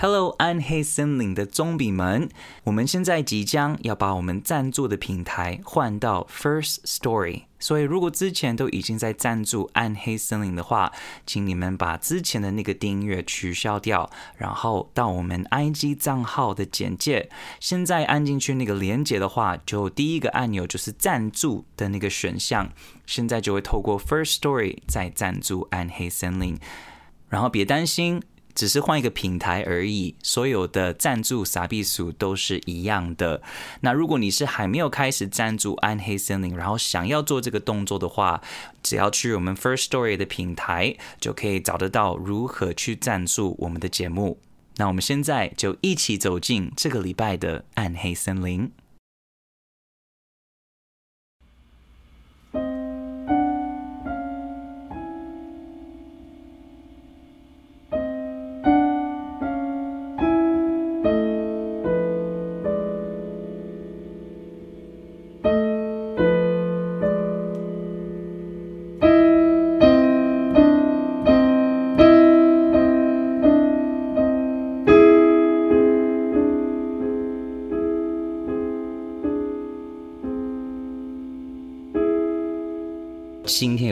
Hello，暗黑森林的棕比们，我们现在即将要把我们赞助的平台换到 First Story，所以如果之前都已经在赞助暗黑森林的话，请你们把之前的那个订阅取消掉，然后到我们 IG 账号的简介，现在按进去那个连接的话，就第一个按钮就是赞助的那个选项，现在就会透过 First Story 再赞助暗黑森林，然后别担心。只是换一个平台而已，所有的赞助傻逼数都是一样的。那如果你是还没有开始赞助暗黑森林，然后想要做这个动作的话，只要去我们 First Story 的平台，就可以找得到如何去赞助我们的节目。那我们现在就一起走进这个礼拜的暗黑森林。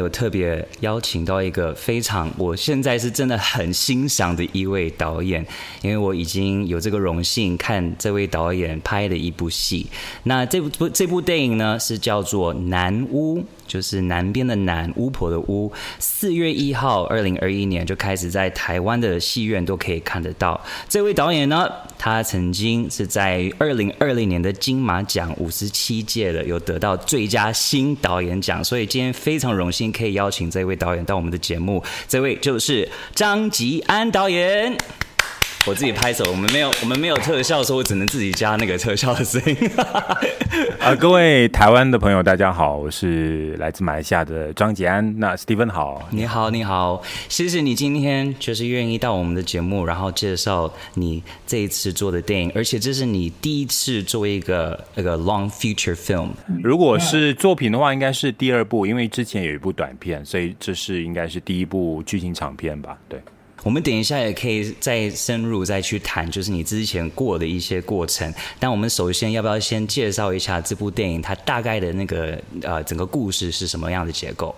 有特别邀请到一个非常，我现在是真的很欣赏的一位导演，因为我已经有这个荣幸看这位导演拍的一部戏。那这部这部电影呢，是叫做《南巫》。就是南边的南，巫婆的巫。四月一号，二零二一年就开始在台湾的戏院都可以看得到。这位导演呢，他曾经是在二零二零年的金马奖五十七届的，有得到最佳新导演奖。所以今天非常荣幸可以邀请这位导演到我们的节目。这位就是张吉安导演。我自己拍手，我们没有，我们没有特效，所以我只能自己加那个特效的声音。啊，各位台湾的朋友，大家好，我是来自马来西亚的张吉安。那 Steven 好，你好，你好，谢谢你今天就是愿意到我们的节目，然后介绍你这一次做的电影，而且这是你第一次做一个那个 long feature film。如果是作品的话，应该是第二部，因为之前有一部短片，所以这是应该是第一部剧情长片吧？对。我们等一下也可以再深入再去谈，就是你之前过的一些过程。但我们首先要不要先介绍一下这部电影它大概的那个呃整个故事是什么样的结构？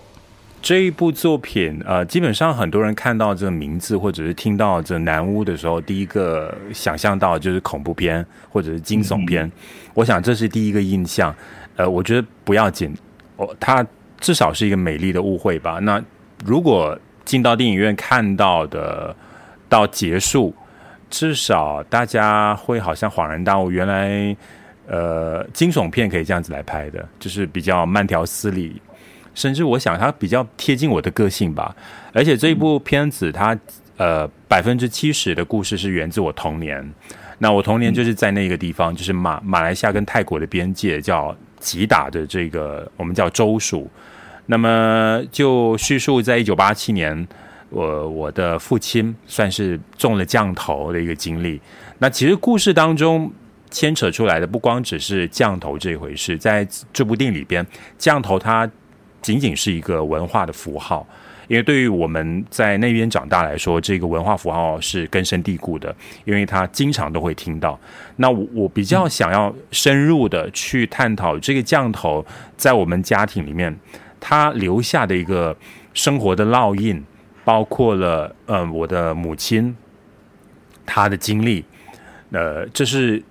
这一部作品呃，基本上很多人看到这个名字或者是听到这南屋的时候，第一个想象到就是恐怖片或者是惊悚片。嗯、我想这是第一个印象。呃，我觉得不要紧，哦，它至少是一个美丽的误会吧。那如果进到电影院看到的，到结束，至少大家会好像恍然大悟，原来，呃，惊悚片可以这样子来拍的，就是比较慢条斯理，甚至我想它比较贴近我的个性吧。而且这一部片子它，呃百分之七十的故事是源自我童年。那我童年就是在那个地方，就是马马来西亚跟泰国的边界，叫吉打的这个我们叫州属。那么就叙述，在一九八七年，我我的父亲算是中了降头的一个经历。那其实故事当中牵扯出来的不光只是降头这一回事，在这部电影里边，降头它仅仅是一个文化的符号，因为对于我们在那边长大来说，这个文化符号是根深蒂固的，因为它经常都会听到。那我我比较想要深入的去探讨这个降头在我们家庭里面。他留下的一个生活的烙印，包括了嗯、呃，我的母亲，她的经历，呃，这是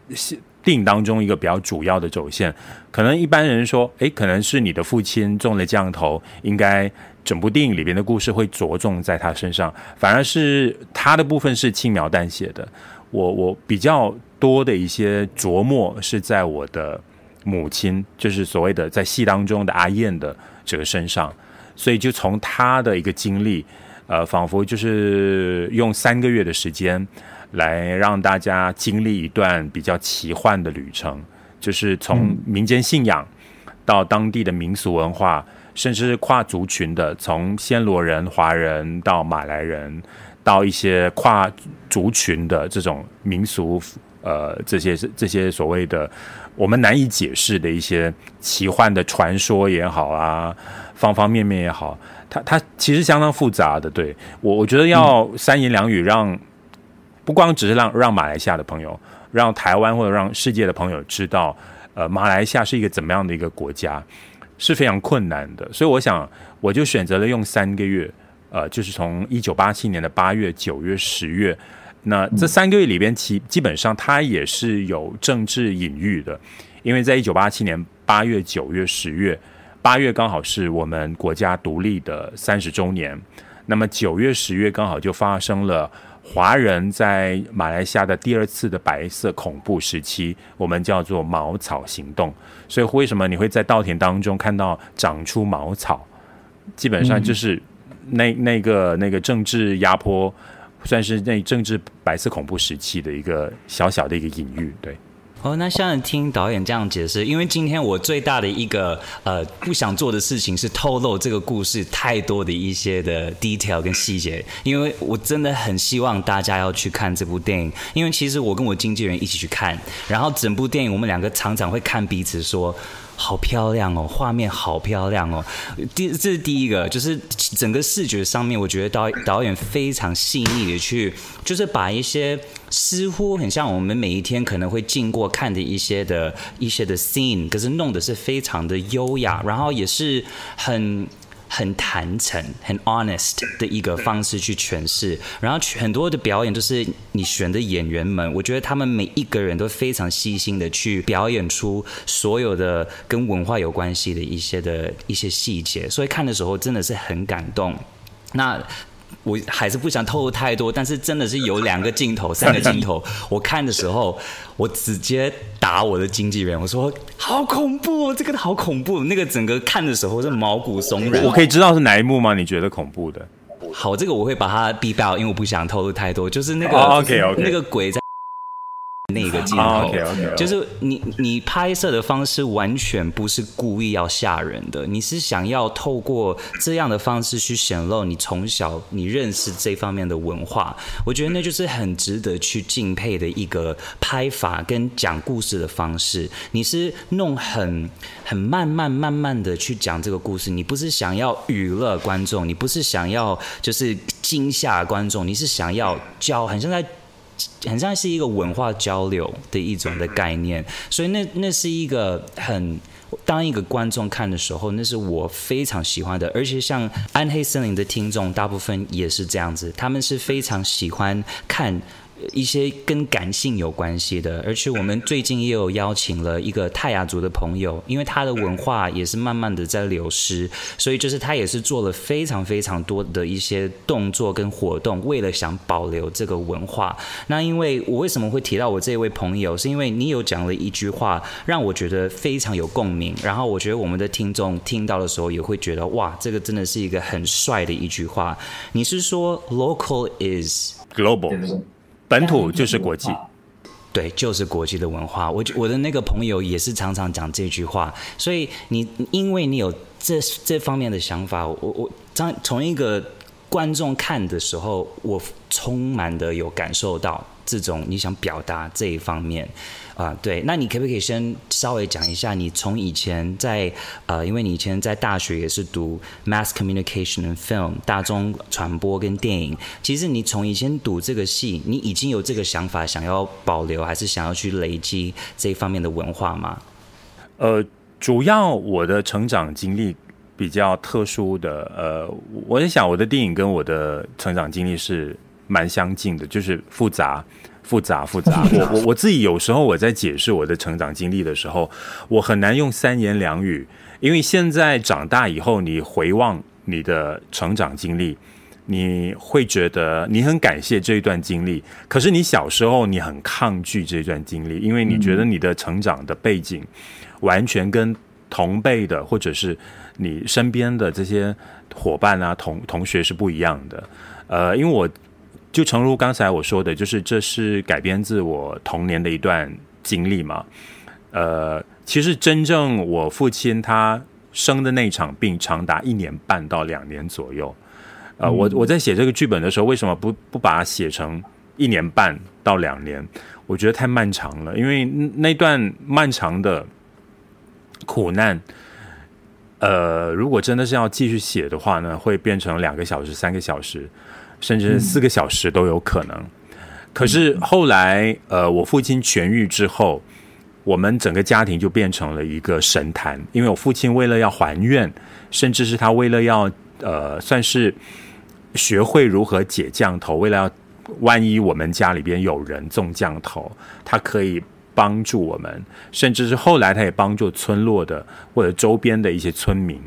电影当中一个比较主要的走线。可能一般人说，诶，可能是你的父亲中了降头，应该整部电影里边的故事会着重在他身上，反而是他的部分是轻描淡写的。我我比较多的一些琢磨是在我的母亲，就是所谓的在戏当中的阿燕的。这个身上，所以就从他的一个经历，呃，仿佛就是用三个月的时间来让大家经历一段比较奇幻的旅程，就是从民间信仰到当地的民俗文化，甚至是跨族群的，从暹罗人、华人到马来人，到一些跨族群的这种民俗，呃，这些这些所谓的。我们难以解释的一些奇幻的传说也好啊，方方面面也好，它它其实相当复杂的。对，我我觉得要三言两语让不光只是让让马来西亚的朋友，让台湾或者让世界的朋友知道，呃，马来西亚是一个怎么样的一个国家，是非常困难的。所以我想，我就选择了用三个月，呃，就是从一九八七年的八月、九月、十月，那这三个月里边，其基本上它也是有政治隐喻的，因为在一九八七年八月、九月、十月，八月刚好是我们国家独立的三十周年，那么九月、十月刚好就发生了。华人在马来西亚的第二次的白色恐怖时期，我们叫做茅草行动。所以为什么你会在稻田当中看到长出茅草？基本上就是那那个那个政治压迫，算是那政治白色恐怖时期的一个小小的一个隐喻，对。哦，那像听导演这样解释，因为今天我最大的一个呃不想做的事情是透露这个故事太多的一些的 detail 跟细节，因为我真的很希望大家要去看这部电影，因为其实我跟我经纪人一起去看，然后整部电影我们两个常常会看彼此说。好漂亮哦，画面好漂亮哦。第这是第一个，就是整个视觉上面，我觉得导导演非常细腻的去，就是把一些似乎很像我们每一天可能会经过看的一些的一些的 scene，可是弄的是非常的优雅，然后也是很。很坦诚、很 honest 的一个方式去诠释，然后很多的表演都是你选的演员们，我觉得他们每一个人都非常细心的去表演出所有的跟文化有关系的一些的一些细节，所以看的时候真的是很感动。那。我还是不想透露太多，但是真的是有两个镜头、三个镜头，我看的时候，我直接打我的经纪人，我说好恐怖，这个好恐怖，那个整个看的时候是毛骨悚然。我可以知道是哪一幕吗？你觉得恐怖的？好，这个我会把它逼爆，因为我不想透露太多，就是那个、oh, OK OK 那个鬼在。那个镜头，oh, okay, okay, okay. 就是你你拍摄的方式完全不是故意要吓人的，你是想要透过这样的方式去显露你从小你认识这方面的文化，我觉得那就是很值得去敬佩的一个拍法跟讲故事的方式。你是弄很很慢慢慢慢的去讲这个故事，你不是想要娱乐观众，你不是想要就是惊吓观众，你是想要教，很像在。很像是一个文化交流的一种的概念，所以那那是一个很当一个观众看的时候，那是我非常喜欢的，而且像暗黑森林的听众大部分也是这样子，他们是非常喜欢看。一些跟感性有关系的，而且我们最近也有邀请了一个泰雅族的朋友，因为他的文化也是慢慢的在流失，所以就是他也是做了非常非常多的一些动作跟活动，为了想保留这个文化。那因为我为什么会提到我这位朋友，是因为你有讲了一句话，让我觉得非常有共鸣，然后我觉得我们的听众听到的时候也会觉得哇，这个真的是一个很帅的一句话。你是说 local is global？本土就是国际，对，就是国际的文化。我我的那个朋友也是常常讲这句话，所以你因为你有这这方面的想法，我我从从一个观众看的时候，我充满的有感受到。这种你想表达这一方面，啊、呃，对，那你可不可以先稍微讲一下，你从以前在呃，因为你以前在大学也是读 Mass Communication and Film 大众传播跟电影，其实你从以前读这个系，你已经有这个想法，想要保留还是想要去累积这一方面的文化吗？呃，主要我的成长经历比较特殊的，呃，我在想我的电影跟我的成长经历是。蛮相近的，就是复杂、复杂、复杂。我我我自己有时候我在解释我的成长经历的时候，我很难用三言两语，因为现在长大以后，你回望你的成长经历，你会觉得你很感谢这一段经历。可是你小时候你很抗拒这段经历，因为你觉得你的成长的背景完全跟同辈的或者是你身边的这些伙伴啊、同同学是不一样的。呃，因为我。就诚如刚才我说的，就是这是改编自我童年的一段经历嘛。呃，其实真正我父亲他生的那场病长达一年半到两年左右。呃，我我在写这个剧本的时候，为什么不不把它写成一年半到两年？我觉得太漫长了，因为那段漫长的苦难，呃，如果真的是要继续写的话呢，会变成两个小时、三个小时。甚至四个小时都有可能，可是后来，呃，我父亲痊愈之后，我们整个家庭就变成了一个神坛，因为我父亲为了要还愿，甚至是他为了要呃，算是学会如何解降头，为了要万一我们家里边有人中降头，他可以帮助我们，甚至是后来他也帮助村落的或者周边的一些村民，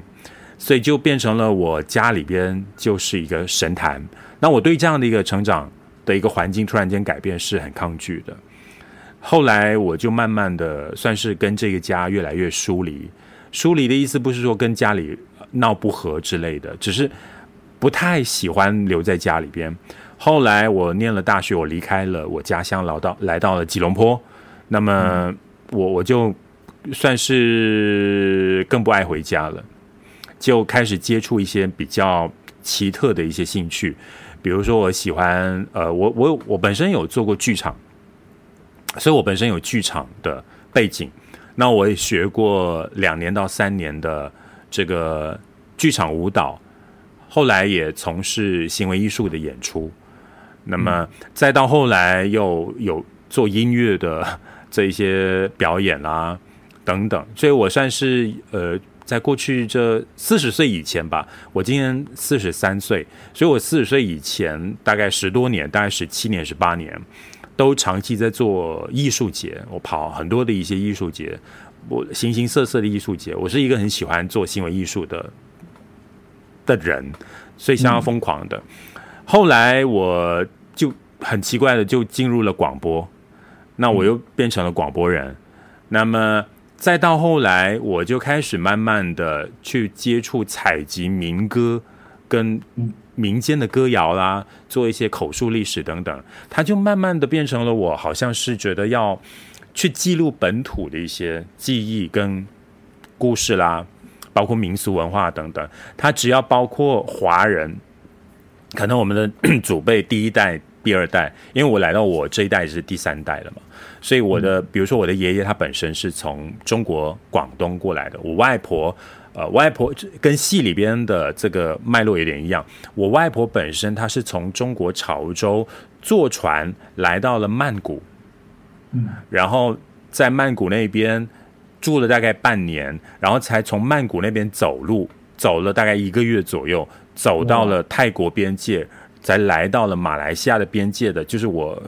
所以就变成了我家里边就是一个神坛。那我对这样的一个成长的一个环境突然间改变是很抗拒的。后来我就慢慢的算是跟这个家越来越疏离。疏离的意思不是说跟家里闹不和之类的，只是不太喜欢留在家里边。后来我念了大学，我离开了我家乡，来到来到了吉隆坡。那么我我就算是更不爱回家了，就开始接触一些比较奇特的一些兴趣。比如说，我喜欢呃，我我我本身有做过剧场，所以我本身有剧场的背景。那我也学过两年到三年的这个剧场舞蹈，后来也从事行为艺术的演出。那么再到后来又有做音乐的这一些表演啦、啊、等等，所以我算是呃。在过去这四十岁以前吧，我今年四十三岁，所以我四十岁以前大概十多年，大概十七年、十八年，都长期在做艺术节。我跑很多的一些艺术节，我形形色色的艺术节。我是一个很喜欢做行为艺术的的人，所以相当疯狂的。后来我就很奇怪的就进入了广播，那我又变成了广播人。嗯、那么。再到后来，我就开始慢慢的去接触采集民歌，跟民间的歌谣啦，做一些口述历史等等，它就慢慢的变成了我好像是觉得要去记录本土的一些记忆跟故事啦，包括民俗文化等等。它只要包括华人，可能我们的 祖辈第一代、第二代，因为我来到我这一代是第三代了嘛。所以我的，比如说我的爷爷，他本身是从中国广东过来的。我外婆，呃，外婆跟戏里边的这个脉络有点一样。我外婆本身她是从中国潮州坐船来到了曼谷，嗯，然后在曼谷那边住了大概半年，然后才从曼谷那边走路，走了大概一个月左右，走到了泰国边界，才来到了马来西亚的边界的，就是我。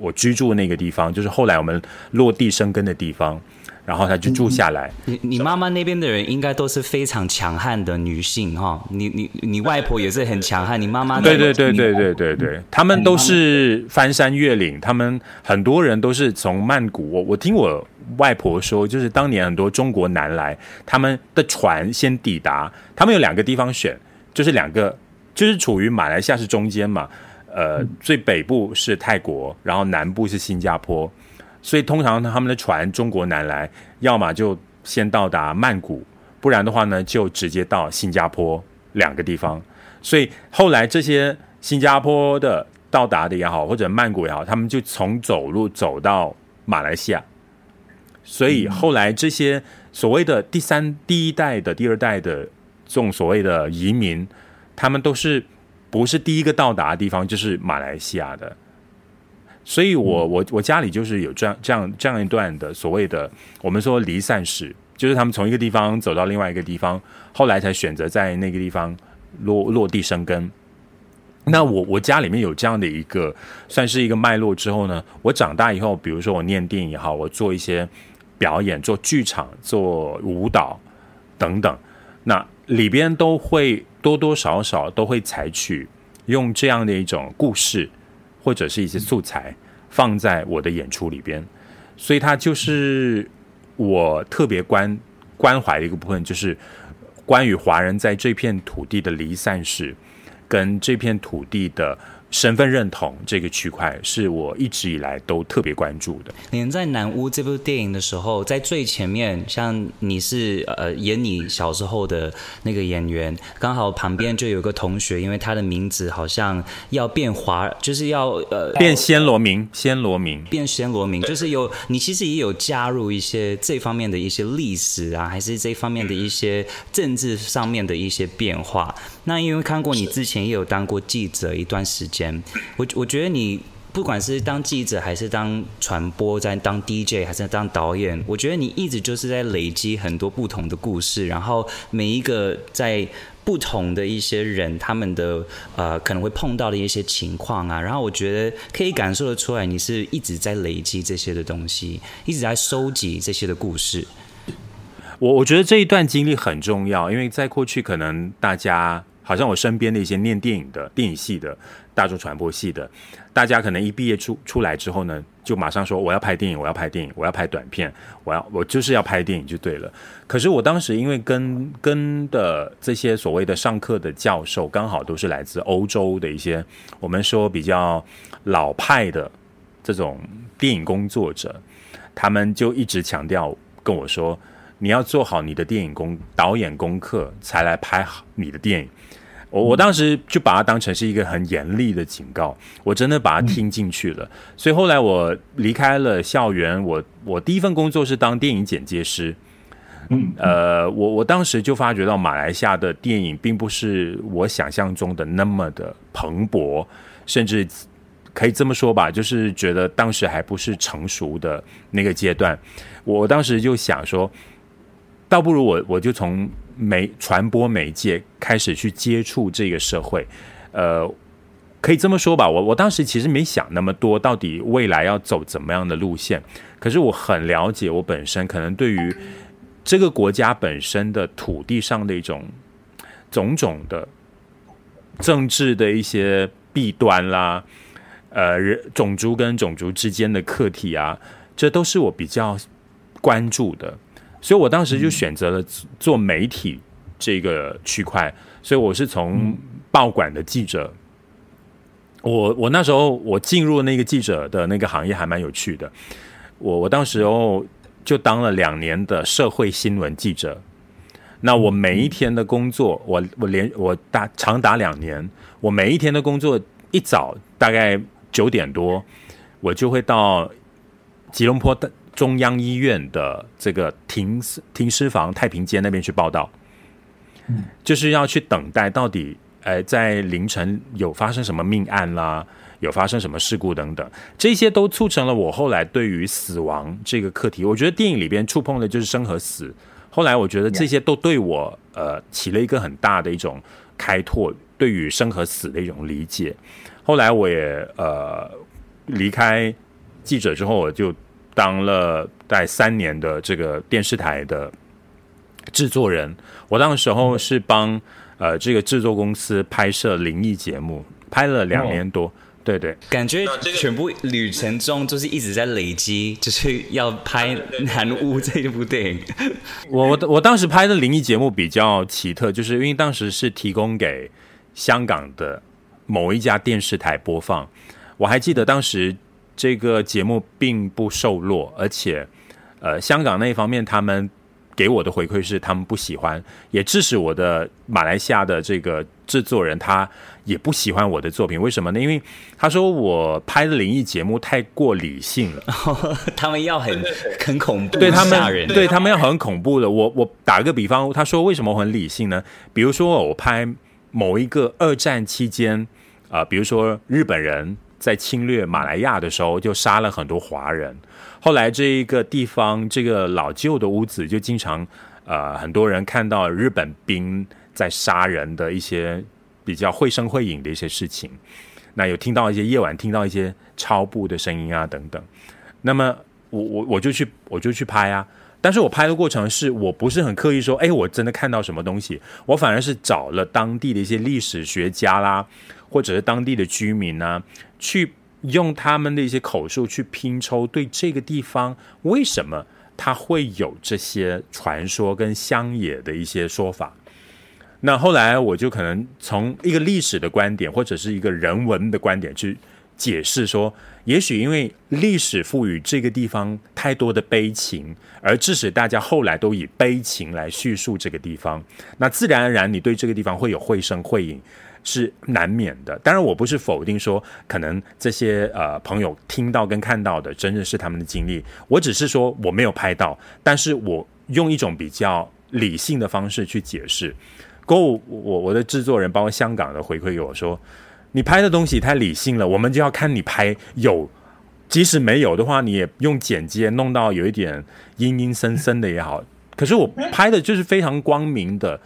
我居住的那个地方，就是后来我们落地生根的地方，然后他就住下来。你你妈妈那边的人应该都是非常强悍的女性哈，你你你外婆也是很强悍，你妈妈对对对对对对对，他们都是翻山越岭，他们很多人都是从曼谷。我我听我外婆说，就是当年很多中国男来，他们的船先抵达，他们有两个地方选，就是两个，就是处于马来西亚是中间嘛。呃，最北部是泰国，然后南部是新加坡，所以通常他们的船中国南来，要么就先到达曼谷，不然的话呢，就直接到新加坡两个地方。所以后来这些新加坡的到达的也好，或者曼谷也好，他们就从走路走到马来西亚。所以后来这些所谓的第三、第一代的、第二代的这种所谓的移民，他们都是。不是第一个到达的地方，就是马来西亚的，所以我我我家里就是有这样这样这样一段的所谓的我们说离散史，就是他们从一个地方走到另外一个地方，后来才选择在那个地方落落地生根。那我我家里面有这样的一个算是一个脉络之后呢，我长大以后，比如说我念电影也好，我做一些表演，做剧场，做舞蹈等等，那里边都会。多多少少都会采取用这样的一种故事，或者是一些素材放在我的演出里边，所以它就是我特别关关怀的一个部分，就是关于华人在这片土地的离散史，跟这片土地的。身份认同这个区块是我一直以来都特别关注的。你在《南屋》这部电影的时候，在最前面，像你是呃演你小时候的那个演员，刚好旁边就有个同学，因为他的名字好像要变华，就是要呃变暹罗名，暹罗名变暹罗名，就是有你其实也有加入一些这方面的一些历史啊，还是这方面的一些政治上面的一些变化。那因为看过你之前也有当过记者一段时间。我我觉得你不管是当记者还是当传播，在当 DJ 还是当导演，我觉得你一直就是在累积很多不同的故事，然后每一个在不同的一些人，他们的呃可能会碰到的一些情况啊，然后我觉得可以感受得出来，你是一直在累积这些的东西，一直在收集这些的故事。我我觉得这一段经历很重要，因为在过去可能大家。好像我身边的一些念电影的、电影系的、大众传播系的，大家可能一毕业出出来之后呢，就马上说我要拍电影，我要拍电影，我要拍短片，我要我就是要拍电影就对了。可是我当时因为跟跟的这些所谓的上课的教授，刚好都是来自欧洲的一些我们说比较老派的这种电影工作者，他们就一直强调跟我说，你要做好你的电影功导演功课，才来拍好你的电影。我我当时就把它当成是一个很严厉的警告，我真的把它听进去了。所以后来我离开了校园，我我第一份工作是当电影剪接师。嗯，呃，我我当时就发觉到马来西亚的电影并不是我想象中的那么的蓬勃，甚至可以这么说吧，就是觉得当时还不是成熟的那个阶段。我当时就想说，倒不如我我就从。媒传播媒介开始去接触这个社会，呃，可以这么说吧。我我当时其实没想那么多，到底未来要走怎么样的路线。可是我很了解，我本身可能对于这个国家本身的土地上的一种种种的政治的一些弊端啦，呃，种族跟种族之间的课题啊，这都是我比较关注的。所以我当时就选择了做媒体这个区块，所以我是从报馆的记者，我我那时候我进入那个记者的那个行业还蛮有趣的，我我当时候就当了两年的社会新闻记者，那我每一天的工作，我我连我打长达两年，我每一天的工作一早大概九点多，我就会到吉隆坡的。中央医院的这个停停尸房太平间那边去报道，嗯，就是要去等待到底，呃，在凌晨有发生什么命案啦，有发生什么事故等等，这些都促成了我后来对于死亡这个课题，我觉得电影里边触碰的就是生和死。后来我觉得这些都对我呃起了一个很大的一种开拓，对于生和死的一种理解。后来我也呃离开记者之后，我就。当了大概三年的这个电视台的制作人，我那个时候是帮呃这个制作公司拍摄灵异节目，拍了两年多，对对，感觉全部旅程中就是一直在累积，就是要拍南屋这一部电影。我我我当时拍的灵异节目比较奇特，就是因为当时是提供给香港的某一家电视台播放，我还记得当时。这个节目并不受落，而且，呃，香港那一方面他们给我的回馈是他们不喜欢，也致使我的马来西亚的这个制作人他也不喜欢我的作品。为什么呢？因为他说我拍的灵异节目太过理性了，他们要很很恐怖，对他们对他们要很恐怖的。我我打个比方，他说为什么我很理性呢？比如说我拍某一个二战期间啊、呃，比如说日本人。在侵略马来亚的时候，就杀了很多华人。后来这一个地方，这个老旧的屋子，就经常，呃，很多人看到日本兵在杀人的一些比较绘声绘影的一些事情。那有听到一些夜晚听到一些超步的声音啊等等。那么我我我就去我就去拍啊。但是我拍的过程是我不是很刻意说，哎，我真的看到什么东西。我反而是找了当地的一些历史学家啦，或者是当地的居民啊。去用他们的一些口述去拼凑，对这个地方为什么它会有这些传说跟乡野的一些说法。那后来我就可能从一个历史的观点，或者是一个人文的观点去解释说，也许因为历史赋予这个地方太多的悲情，而致使大家后来都以悲情来叙述这个地方。那自然而然，你对这个地方会有绘声绘影。是难免的，当然我不是否定说，可能这些呃朋友听到跟看到的真的是他们的经历，我只是说我没有拍到，但是我用一种比较理性的方式去解释。过后我我的制作人包括香港的回馈给我说，你拍的东西太理性了，我们就要看你拍有。即使没有的话，你也用剪接弄到有一点阴阴森森的也好。可是我拍的就是非常光明的，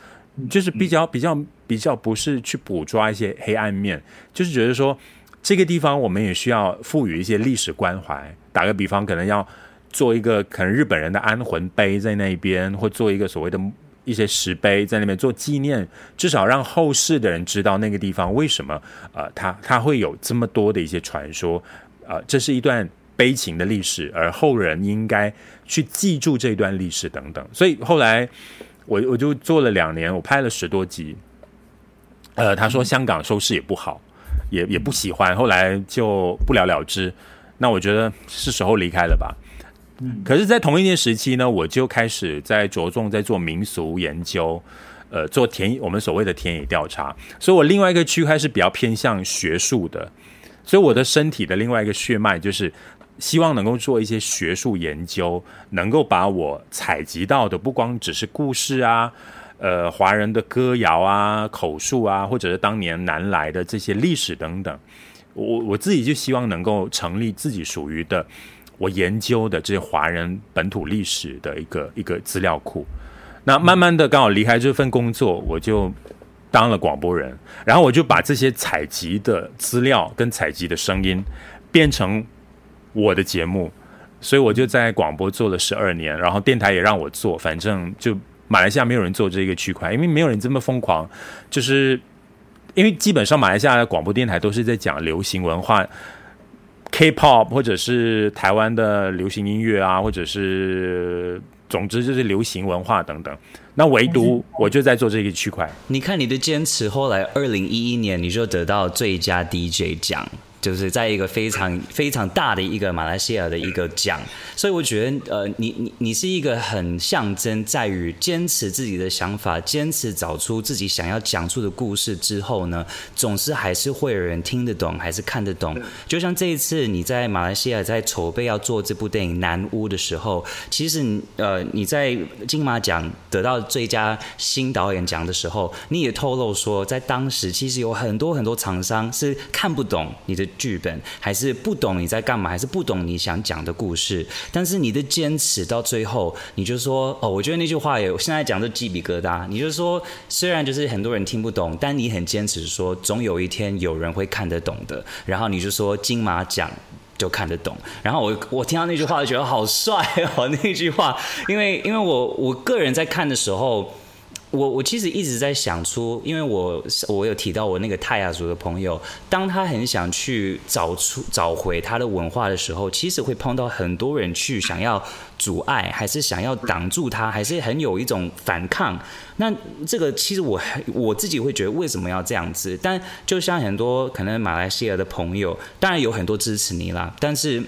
就是比较比较比较不是去捕捉一些黑暗面，就是觉得说这个地方我们也需要赋予一些历史关怀。打个比方，可能要做一个可能日本人的安魂碑在那边，或做一个所谓的一些石碑在那边做纪念，至少让后世的人知道那个地方为什么呃，它它会有这么多的一些传说。呃，这是一段悲情的历史，而后人应该去记住这段历史等等。所以后来我我就做了两年，我拍了十多集。呃，他说香港收视也不好，也也不喜欢，后来就不了了之。那我觉得是时候离开了吧。可是，在同一年时期呢，我就开始在着重在做民俗研究，呃，做田我们所谓的田野调查。所以我另外一个区块是比较偏向学术的。所以我的身体的另外一个血脉就是希望能够做一些学术研究，能够把我采集到的不光只是故事啊，呃，华人的歌谣啊、口述啊，或者是当年南来的这些历史等等，我我自己就希望能够成立自己属于的我研究的这些华人本土历史的一个一个资料库。那慢慢的刚好离开这份工作，我就。当了广播人，然后我就把这些采集的资料跟采集的声音变成我的节目，所以我就在广播做了十二年，然后电台也让我做，反正就马来西亚没有人做这个区块，因为没有人这么疯狂，就是因为基本上马来西亚的广播电台都是在讲流行文化，K-pop 或者是台湾的流行音乐啊，或者是。总之就是流行文化等等，那唯独我就在做这个区块。你看你的坚持，后来二零一一年你就得到最佳 DJ 奖。就是在一个非常非常大的一个马来西亚的一个奖，所以我觉得，呃，你你你是一个很象征在于坚持自己的想法，坚持找出自己想要讲述的故事之后呢，总是还是会有人听得懂，还是看得懂。就像这一次你在马来西亚在筹备要做这部电影《南屋》的时候，其实呃你在金马奖得到最佳新导演奖的时候，你也透露说，在当时其实有很多很多厂商是看不懂你的。剧本还是不懂你在干嘛，还是不懂你想讲的故事。但是你的坚持到最后，你就说哦，我觉得那句话也现在讲的鸡皮疙瘩。你就说，虽然就是很多人听不懂，但你很坚持说，总有一天有人会看得懂的。然后你就说金马奖就看得懂。然后我 我听到那句话就觉得好帅哦，那句话，因为因为我我个人在看的时候。我我其实一直在想出，因为我我有提到我那个泰雅族的朋友，当他很想去找出找回他的文化的时候，其实会碰到很多人去想要阻碍，还是想要挡住他，还是很有一种反抗。那这个其实我我自己会觉得为什么要这样子？但就像很多可能马来西亚的朋友，当然有很多支持你啦，但是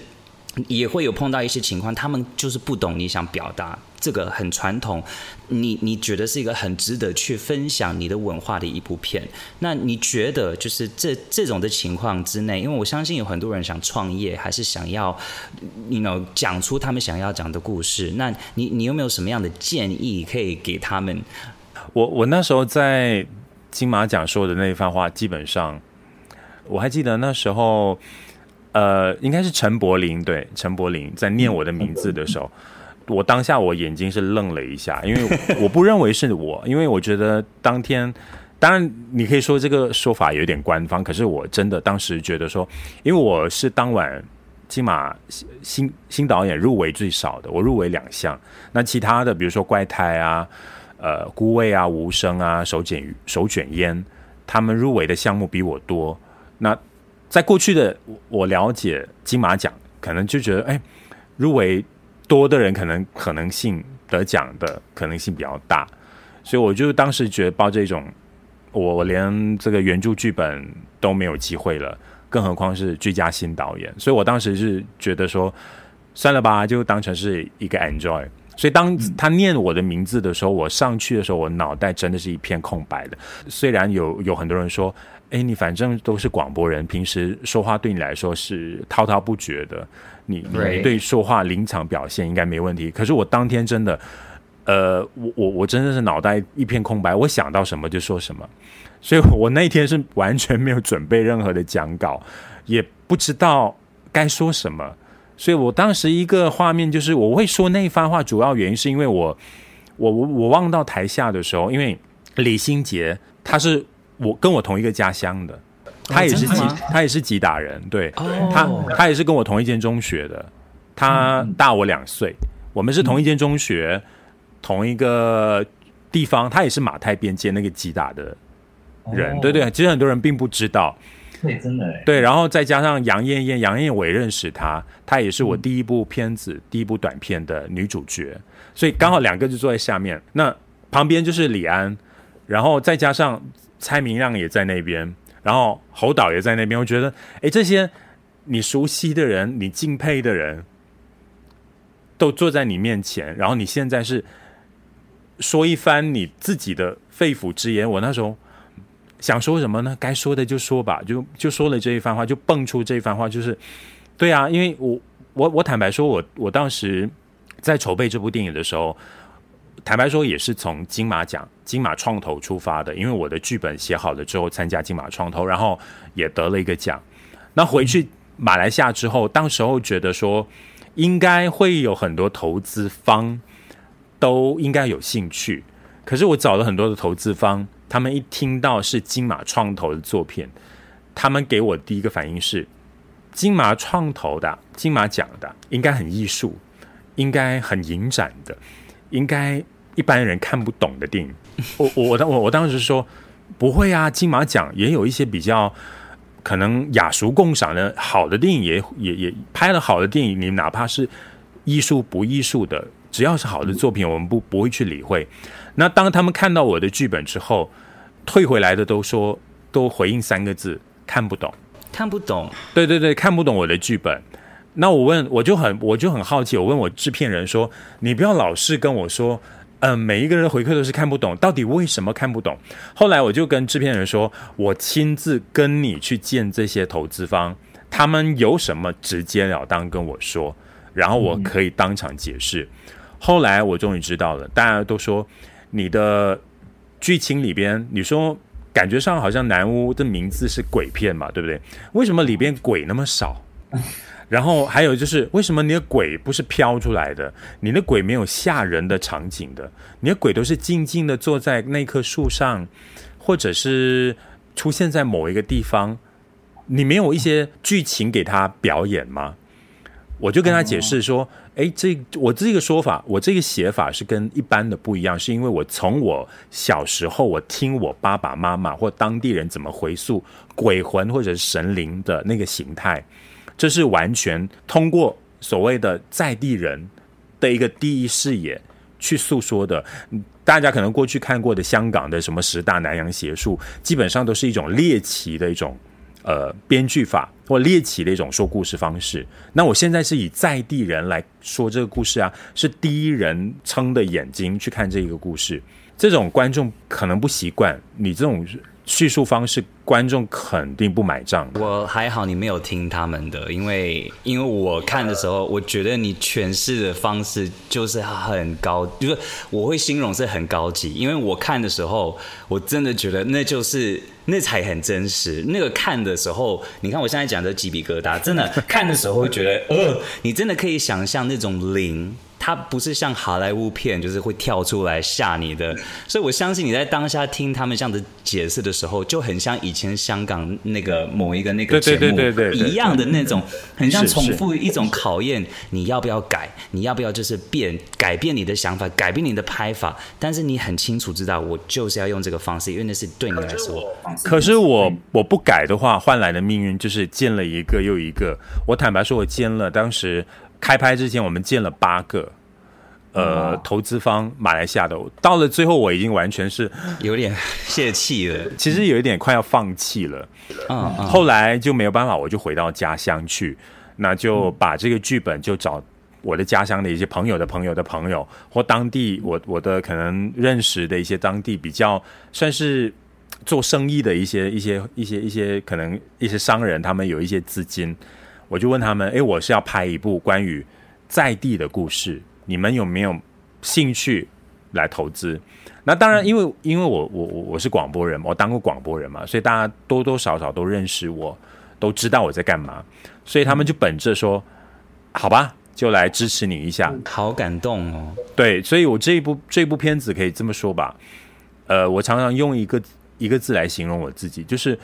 也会有碰到一些情况，他们就是不懂你想表达。这个很传统，你你觉得是一个很值得去分享你的文化的一部片。那你觉得就是这这种的情况之内，因为我相信有很多人想创业，还是想要你 know 讲出他们想要讲的故事。那你你有没有什么样的建议可以给他们？我我那时候在金马奖说的那一番话，基本上我还记得那时候，呃，应该是陈柏霖，对，陈柏霖在念我的名字的时候。我当下我眼睛是愣了一下，因为 我不认为是我，因为我觉得当天，当然你可以说这个说法有点官方，可是我真的当时觉得说，因为我是当晚金马新新导演入围最少的，我入围两项，那其他的比如说怪胎啊、呃孤味啊、无声啊、手卷手卷烟，他们入围的项目比我多。那在过去的我了解金马奖，可能就觉得哎入围。多的人可能可能性得奖的可能性比较大，所以我就当时觉得抱这种，我连这个原著剧本都没有机会了，更何况是最佳新导演，所以我当时是觉得说，算了吧，就当成是一个 enjoy。所以当他念我的名字的时候，我上去的时候，我脑袋真的是一片空白的。虽然有有很多人说，哎，你反正都是广播人，平时说话对你来说是滔滔不绝的。你你对。说话临场表现应该没问题，可是我当天真的呃，我我我真的是脑袋一片空白，我想到什么就说什么，所以我那天是完全没有准备任何的讲稿，也不知道该说什么，所以我当时一个画面就是我会说那一番话，主要原因是因为我我我我望到台下的时候，因为李心杰他是我跟我同一个家乡的，他也是吉他也是吉打人，对，他他也是跟我同一间中学的，他大我两岁。我们是同一间中学，嗯、同一个地方，他也是马太边界那个吉打的人，哦、对对，其实很多人并不知道，对，真的，对，然后再加上杨艳艳，杨燕燕我也认识她，她也是我第一部片子、嗯、第一部短片的女主角，所以刚好两个就坐在下面，那旁边就是李安，然后再加上蔡明亮也在那边，然后侯导也在那边，我觉得，哎，这些你熟悉的人，你敬佩的人。都坐在你面前，然后你现在是说一番你自己的肺腑之言。我那时候想说什么呢？该说的就说吧，就就说了这一番话，就蹦出这一番话，就是对啊，因为我我我坦白说我，我当时在筹备这部电影的时候，坦白说也是从金马奖、金马创投出发的，因为我的剧本写好了之后参加金马创投，然后也得了一个奖。那回去马来西亚之后，当时候觉得说。应该会有很多投资方都应该有兴趣，可是我找了很多的投资方，他们一听到是金马创投的作品，他们给我第一个反应是：金马创投的、金马奖的，应该很艺术，应该很影展的，应该一般人看不懂的电影。我我当我我当时说不会啊，金马奖也有一些比较。可能雅俗共赏的好的电影也也也拍了好的电影，你哪怕是艺术不艺术的，只要是好的作品，我们不不会去理会。那当他们看到我的剧本之后，退回来的都说都回应三个字：看不懂，看不懂。对对对，看不懂我的剧本。那我问，我就很我就很好奇，我问我制片人说：“你不要老是跟我说。”嗯，每一个人的回馈都是看不懂，到底为什么看不懂？后来我就跟制片人说，我亲自跟你去见这些投资方，他们有什么直截了当跟我说，然后我可以当场解释。后来我终于知道了，大家都说你的剧情里边，你说感觉上好像南屋的名字是鬼片嘛，对不对？为什么里边鬼那么少？然后还有就是，为什么你的鬼不是飘出来的？你的鬼没有吓人的场景的，你的鬼都是静静的坐在那棵树上，或者是出现在某一个地方。你没有一些剧情给他表演吗？我就跟他解释说：“哎，这我这个说法，我这个写法是跟一般的不一样，是因为我从我小时候，我听我爸爸妈妈或当地人怎么回溯鬼魂或者神灵的那个形态。”这是完全通过所谓的在地人的一个第一视野去诉说的。大家可能过去看过的香港的什么十大南洋邪术，基本上都是一种猎奇的一种呃编剧法或猎奇的一种说故事方式。那我现在是以在地人来说这个故事啊，是第一人称的眼睛去看这一个故事，这种观众可能不习惯你这种。叙述方式，观众肯定不买账。我还好，你没有听他们的，因为因为我看的时候，我觉得你诠释的方式就是很高，就是我会形容是很高级。因为我看的时候，我真的觉得那就是那才很真实。那个看的时候，你看我现在讲的鸡皮疙瘩，真的看的时候会觉得，呃，你真的可以想象那种灵。它不是像好莱坞片，就是会跳出来吓你的，所以我相信你在当下听他们这样的解释的时候，就很像以前香港那个某一个那个节目一样的那种，很像重复一种考验，你要不要改，你要不要就是变改变你的想法，改变你的拍法，但是你很清楚知道，我就是要用这个方式，因为那是对你来说。可是我我不改的话，换来的命运就是见了一个又一个。我坦白说，我见了当时。开拍之前，我们见了八个，呃，投资方，马来西亚的。到了最后，我已经完全是有点 泄气了，其实有一点快要放弃了。嗯，后来就没有办法，我就回到家乡去，那就把这个剧本就找我的家乡的一些朋友的朋友的朋友，或当地我我的可能认识的一些当地比较算是做生意的一些一些一些一些可能一些商人，他们有一些资金。我就问他们：“诶，我是要拍一部关于在地的故事，你们有没有兴趣来投资。那当然，因为因为我我我我是广播人，我当过广播人嘛，所以大家多多少少都认识我，都知道我在干嘛，所以他们就本着说，好吧，就来支持你一下。好感动哦。对，所以我这一部这一部片子可以这么说吧，呃，我常常用一个一个字来形容我自己，就是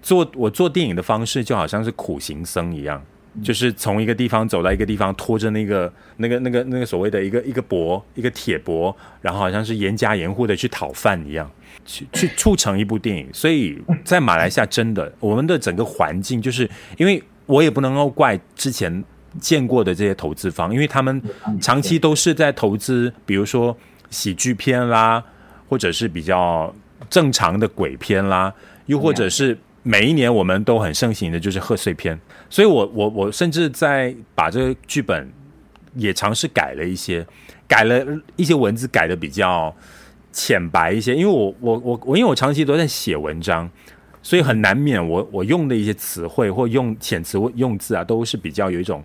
做我做电影的方式就好像是苦行僧一样。就是从一个地方走到一个地方，拖着那个、那个、那个、那个所谓的一个一个钵，一个铁钵，然后好像是严加严户的去讨饭一样，去去促成一部电影。所以在马来西亚，真的，我们的整个环境，就是因为我也不能够怪之前见过的这些投资方，因为他们长期都是在投资，比如说喜剧片啦，或者是比较正常的鬼片啦，又或者是。每一年我们都很盛行的就是贺岁片，所以我我我甚至在把这个剧本也尝试改了一些，改了一些文字，改的比较浅白一些。因为我我我我因为我长期都在写文章，所以很难免我我用的一些词汇或用遣词用字啊，都是比较有一种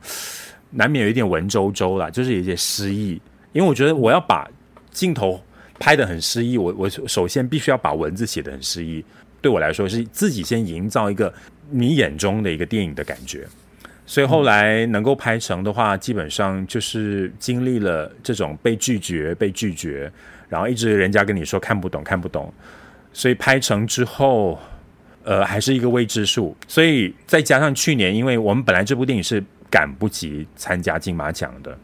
难免有一点文绉绉啦，就是有一些诗意。因为我觉得我要把镜头拍的很诗意，我我首先必须要把文字写的很诗意。对我来说，是自己先营造一个你眼中的一个电影的感觉，所以后来能够拍成的话，基本上就是经历了这种被拒绝、被拒绝，然后一直人家跟你说看不懂、看不懂，所以拍成之后，呃，还是一个未知数。所以再加上去年，因为我们本来这部电影是赶不及参加金马奖的，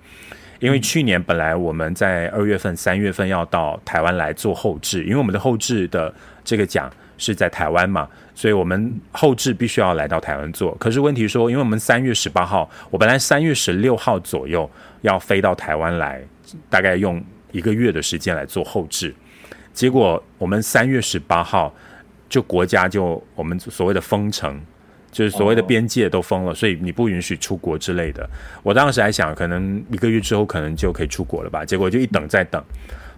因为去年本来我们在二月份、三月份要到台湾来做后制，因为我们的后制的这个奖。是在台湾嘛，所以我们后置必须要来到台湾做。可是问题说，因为我们三月十八号，我本来三月十六号左右要飞到台湾来，大概用一个月的时间来做后置。结果我们三月十八号就国家就我们所谓的封城，就是所谓的边界都封了，所以你不允许出国之类的。我当时还想，可能一个月之后可能就可以出国了吧。结果就一等再等。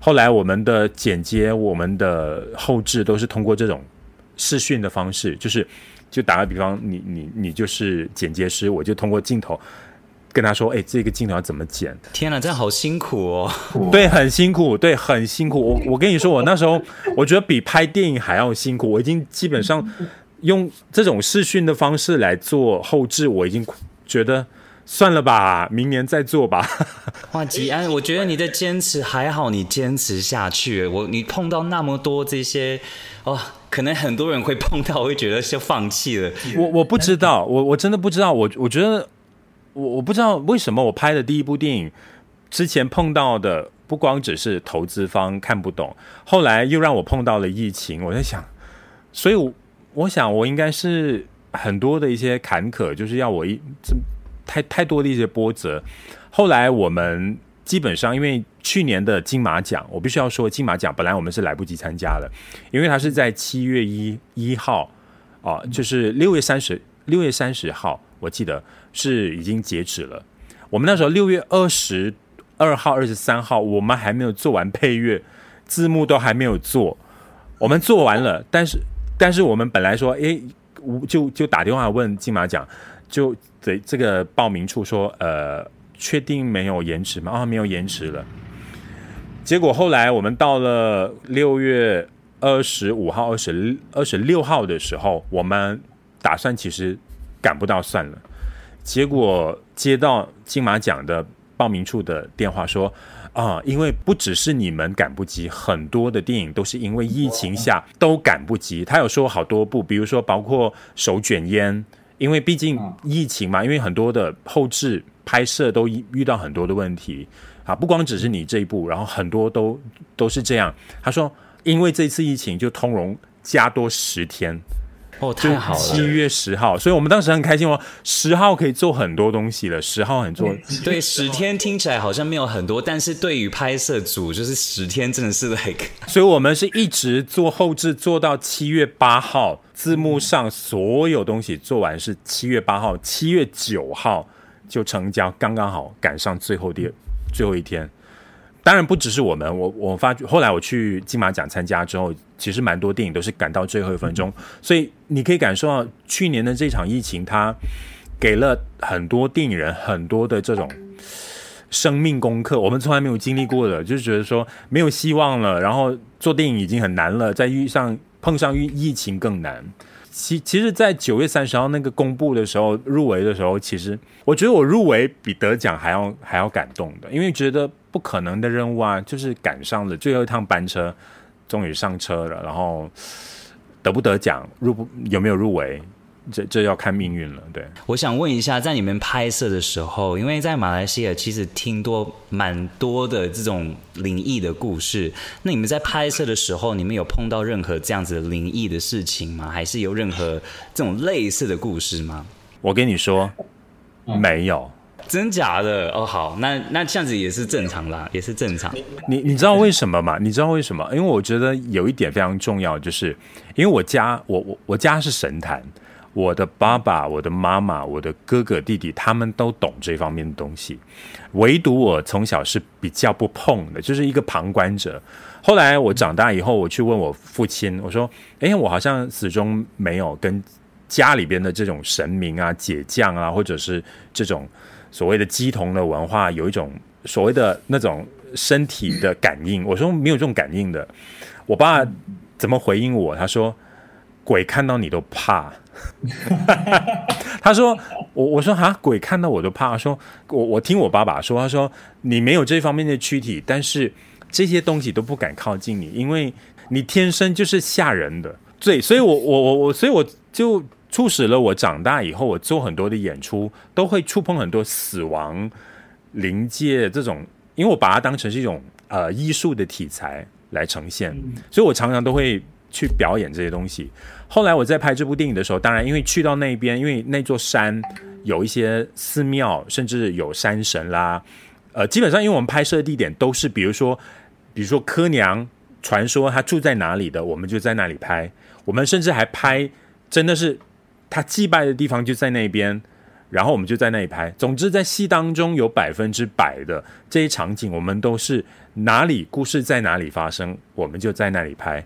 后来我们的剪接、我们的后置都是通过这种。视讯的方式，就是就打个比方，你你你就是剪接师，我就通过镜头跟他说：“哎，这个镜头要怎么剪？”天哪，这样好辛苦哦！对，很辛苦，对，很辛苦。我我跟你说，我那时候我觉得比拍电影还要辛苦。我已经基本上用这种视讯的方式来做后置，我已经觉得算了吧，明年再做吧。哇，吉安，我觉得你的坚持还好，你坚持下去。我你碰到那么多这些哦。可能很多人会碰到，会觉得就放弃了。我我不知道，我我真的不知道。我我觉得，我我不知道为什么我拍的第一部电影之前碰到的不光只是投资方看不懂，后来又让我碰到了疫情。我在想，所以我，我想我应该是很多的一些坎坷，就是要我一这太太多的一些波折。后来我们。基本上，因为去年的金马奖，我必须要说，金马奖本来我们是来不及参加的，因为它是在七月一一号，哦、就是六月三十，六月三十号，我记得是已经截止了。我们那时候六月二十二号、二十三号，我们还没有做完配乐，字幕都还没有做，我们做完了，但是但是我们本来说，诶，就就打电话问金马奖，就对这个报名处说，呃。确定没有延迟吗？啊、哦，没有延迟了。结果后来我们到了六月二十五号、二十二十六号的时候，我们打算其实赶不到算了。结果接到金马奖的报名处的电话说，啊，因为不只是你们赶不及，很多的电影都是因为疫情下都赶不及。他有说好多部，比如说包括《手卷烟》，因为毕竟疫情嘛，因为很多的后制。拍摄都遇到很多的问题啊，不光只是你这一部，然后很多都都是这样。他说，因为这次疫情，就通融加多十天哦，太好了，七月十号，所以我们当时很开心哦，十号可以做很多东西了，十号很做。对，十天听起来好像没有很多，但是对于拍摄组，就是十天真的是 like，所以我们是一直做后置，做到七月八号，字幕上所有东西做完是七月八号，七月九号。就成交，刚刚好赶上最后的最后一天。当然不只是我们，我我发觉后来我去金马奖参加之后，其实蛮多电影都是赶到最后一分钟。嗯、所以你可以感受到去年的这场疫情，它给了很多电影人很多的这种生命功课，我们从来没有经历过的，就是觉得说没有希望了，然后做电影已经很难了，再遇上碰上疫疫情更难。其其实，在九月三十号那个公布的时候，入围的时候，其实我觉得我入围比得奖还要还要感动的，因为觉得不可能的任务啊，就是赶上了最后一趟班车，终于上车了，然后得不得奖，入不有没有入围？这这要看命运了，对。我想问一下，在你们拍摄的时候，因为在马来西亚其实听多蛮多的这种灵异的故事，那你们在拍摄的时候，你们有碰到任何这样子的灵异的事情吗？还是有任何这种类似的故事吗？我跟你说，没有，真假的？哦，好，那那这样子也是正常啦，也是正常。你你知道为什么吗？你知道为什么？因为我觉得有一点非常重要，就是因为我家我我我家是神坛。我的爸爸、我的妈妈、我的哥哥弟弟，他们都懂这方面的东西，唯独我从小是比较不碰的，就是一个旁观者。后来我长大以后，我去问我父亲，我说：“诶，我好像始终没有跟家里边的这种神明啊、解将啊，或者是这种所谓的鸡同的文化，有一种所谓的那种身体的感应。”我说：“没有这种感应的。”我爸怎么回应我？他说：“鬼看到你都怕。”他说：“我我说哈，鬼看到我都怕。说我我听我爸爸说，他说你没有这方面的躯体，但是这些东西都不敢靠近你，因为你天生就是吓人的。对，所以我我我我，所以我就促使了我长大以后，我做很多的演出都会触碰很多死亡、临界这种，因为我把它当成是一种呃艺术的题材来呈现，所以我常常都会去表演这些东西。”后来我在拍这部电影的时候，当然因为去到那边，因为那座山有一些寺庙，甚至有山神啦，呃，基本上因为我们拍摄的地点都是，比如说，比如说柯娘传说他住在哪里的，我们就在那里拍。我们甚至还拍，真的是他祭拜的地方就在那边，然后我们就在那里拍。总之，在戏当中有百分之百的这些场景，我们都是哪里故事在哪里发生，我们就在那里拍。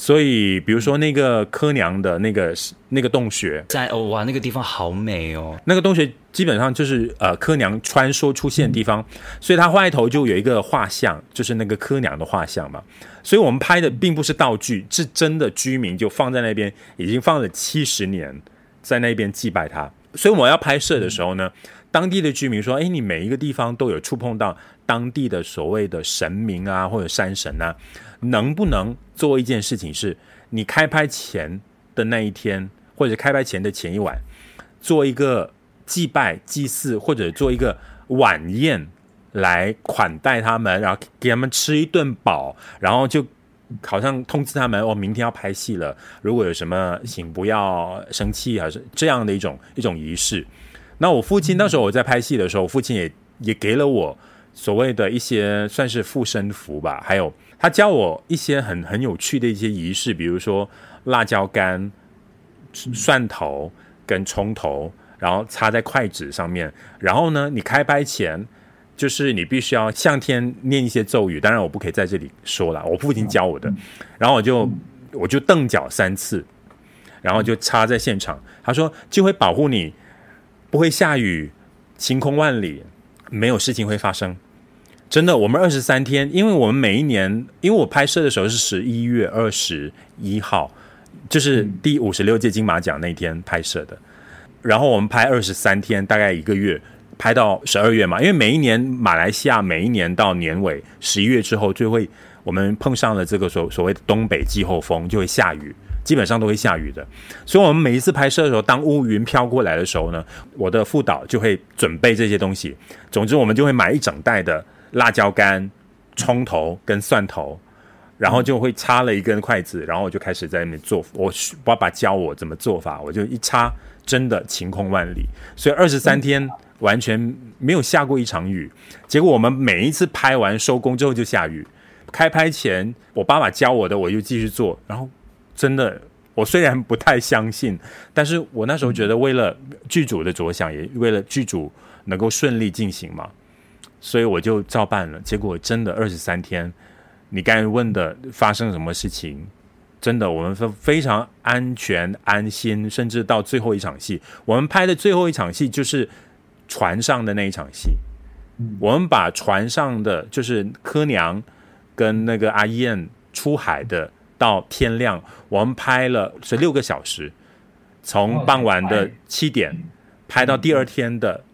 所以，比如说那个柯娘的那个那个洞穴，在哦哇，那个地方好美哦。那个洞穴基本上就是呃柯娘穿梭出现的地方，嗯、所以它外头就有一个画像，就是那个柯娘的画像嘛。所以我们拍的并不是道具，是真的居民就放在那边，已经放了七十年，在那边祭拜他。所以我要拍摄的时候呢，嗯、当地的居民说：“哎，你每一个地方都有触碰到当地的所谓的神明啊，或者山神啊。”能不能做一件事情，是你开拍前的那一天，或者开拍前的前一晚，做一个祭拜、祭祀，或者做一个晚宴来款待他们，然后给他们吃一顿饱，然后就好像通知他们，哦、明天要拍戏了，如果有什么，请不要生气，还是这样的一种一种仪式。那我父亲那时候我在拍戏的时候，父亲也也给了我 所谓的一些算是护身符吧，还有。他教我一些很很有趣的一些仪式，比如说辣椒干、蒜头跟葱头，然后插在筷子上面。然后呢，你开拍前，就是你必须要向天念一些咒语。当然，我不可以在这里说了，我父亲教我的。然后我就我就蹬脚三次，然后就插在现场。他说就会保护你，不会下雨，晴空万里，没有事情会发生。真的，我们二十三天，因为我们每一年，因为我拍摄的时候是十一月二十一号，就是第五十六届金马奖那天拍摄的，然后我们拍二十三天，大概一个月，拍到十二月嘛。因为每一年马来西亚每一年到年尾十一月之后，就会我们碰上了这个所所谓的东北季候风，就会下雨，基本上都会下雨的。所以，我们每一次拍摄的时候，当乌云飘过来的时候呢，我的副导就会准备这些东西。总之，我们就会买一整袋的。辣椒干、葱头跟蒜头，然后就会插了一根筷子，然后我就开始在那边做。我爸爸教我怎么做法，我就一插，真的晴空万里。所以二十三天完全没有下过一场雨。结果我们每一次拍完收工之后就下雨。开拍前我爸爸教我的，我就继续做。然后真的，我虽然不太相信，但是我那时候觉得为了剧组的着想，也为了剧组能够顺利进行嘛。所以我就照办了，结果真的二十三天，你刚才问的发生什么事情，真的我们非非常安全安心，甚至到最后一场戏，我们拍的最后一场戏就是船上的那一场戏，我们把船上的就是柯娘跟那个阿燕出海的到天亮，我们拍了是六个小时，从傍晚的七点拍到第二天的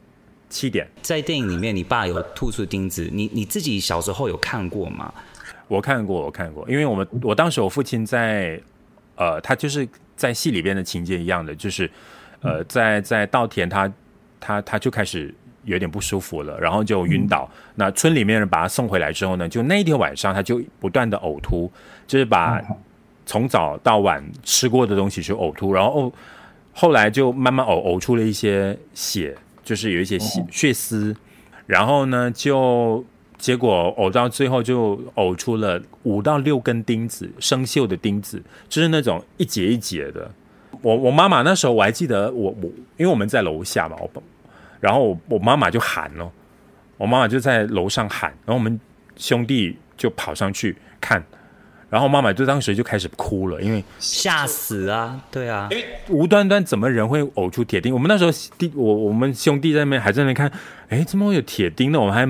七点。在电影里面，你爸有吐出钉子，你你自己小时候有看过吗？我看过，我看过，因为我们我当时我父亲在，呃，他就是在戏里边的情节一样的，就是，呃，在在稻田他他他就开始有点不舒服了，然后就晕倒。那村里面人把他送回来之后呢，就那一天晚上他就不断的呕吐，就是把从早到晚吃过的东西就呕吐，然后后来就慢慢呕呕出了一些血，就是有一些血血丝，然后呢就。结果呕到最后就呕出了五到六根钉子，生锈的钉子，就是那种一节一节的。我我妈妈那时候我还记得我，我我因为我们在楼下嘛，我然后我我妈妈就喊咯，我妈妈就在楼上喊，然后我们兄弟就跑上去看，然后妈妈就当时就开始哭了，因为吓死啊，对啊，因为无端端怎么人会呕出铁钉？我们那时候弟我我们兄弟在那边还在那边看，哎，怎么会有铁钉呢？我们还。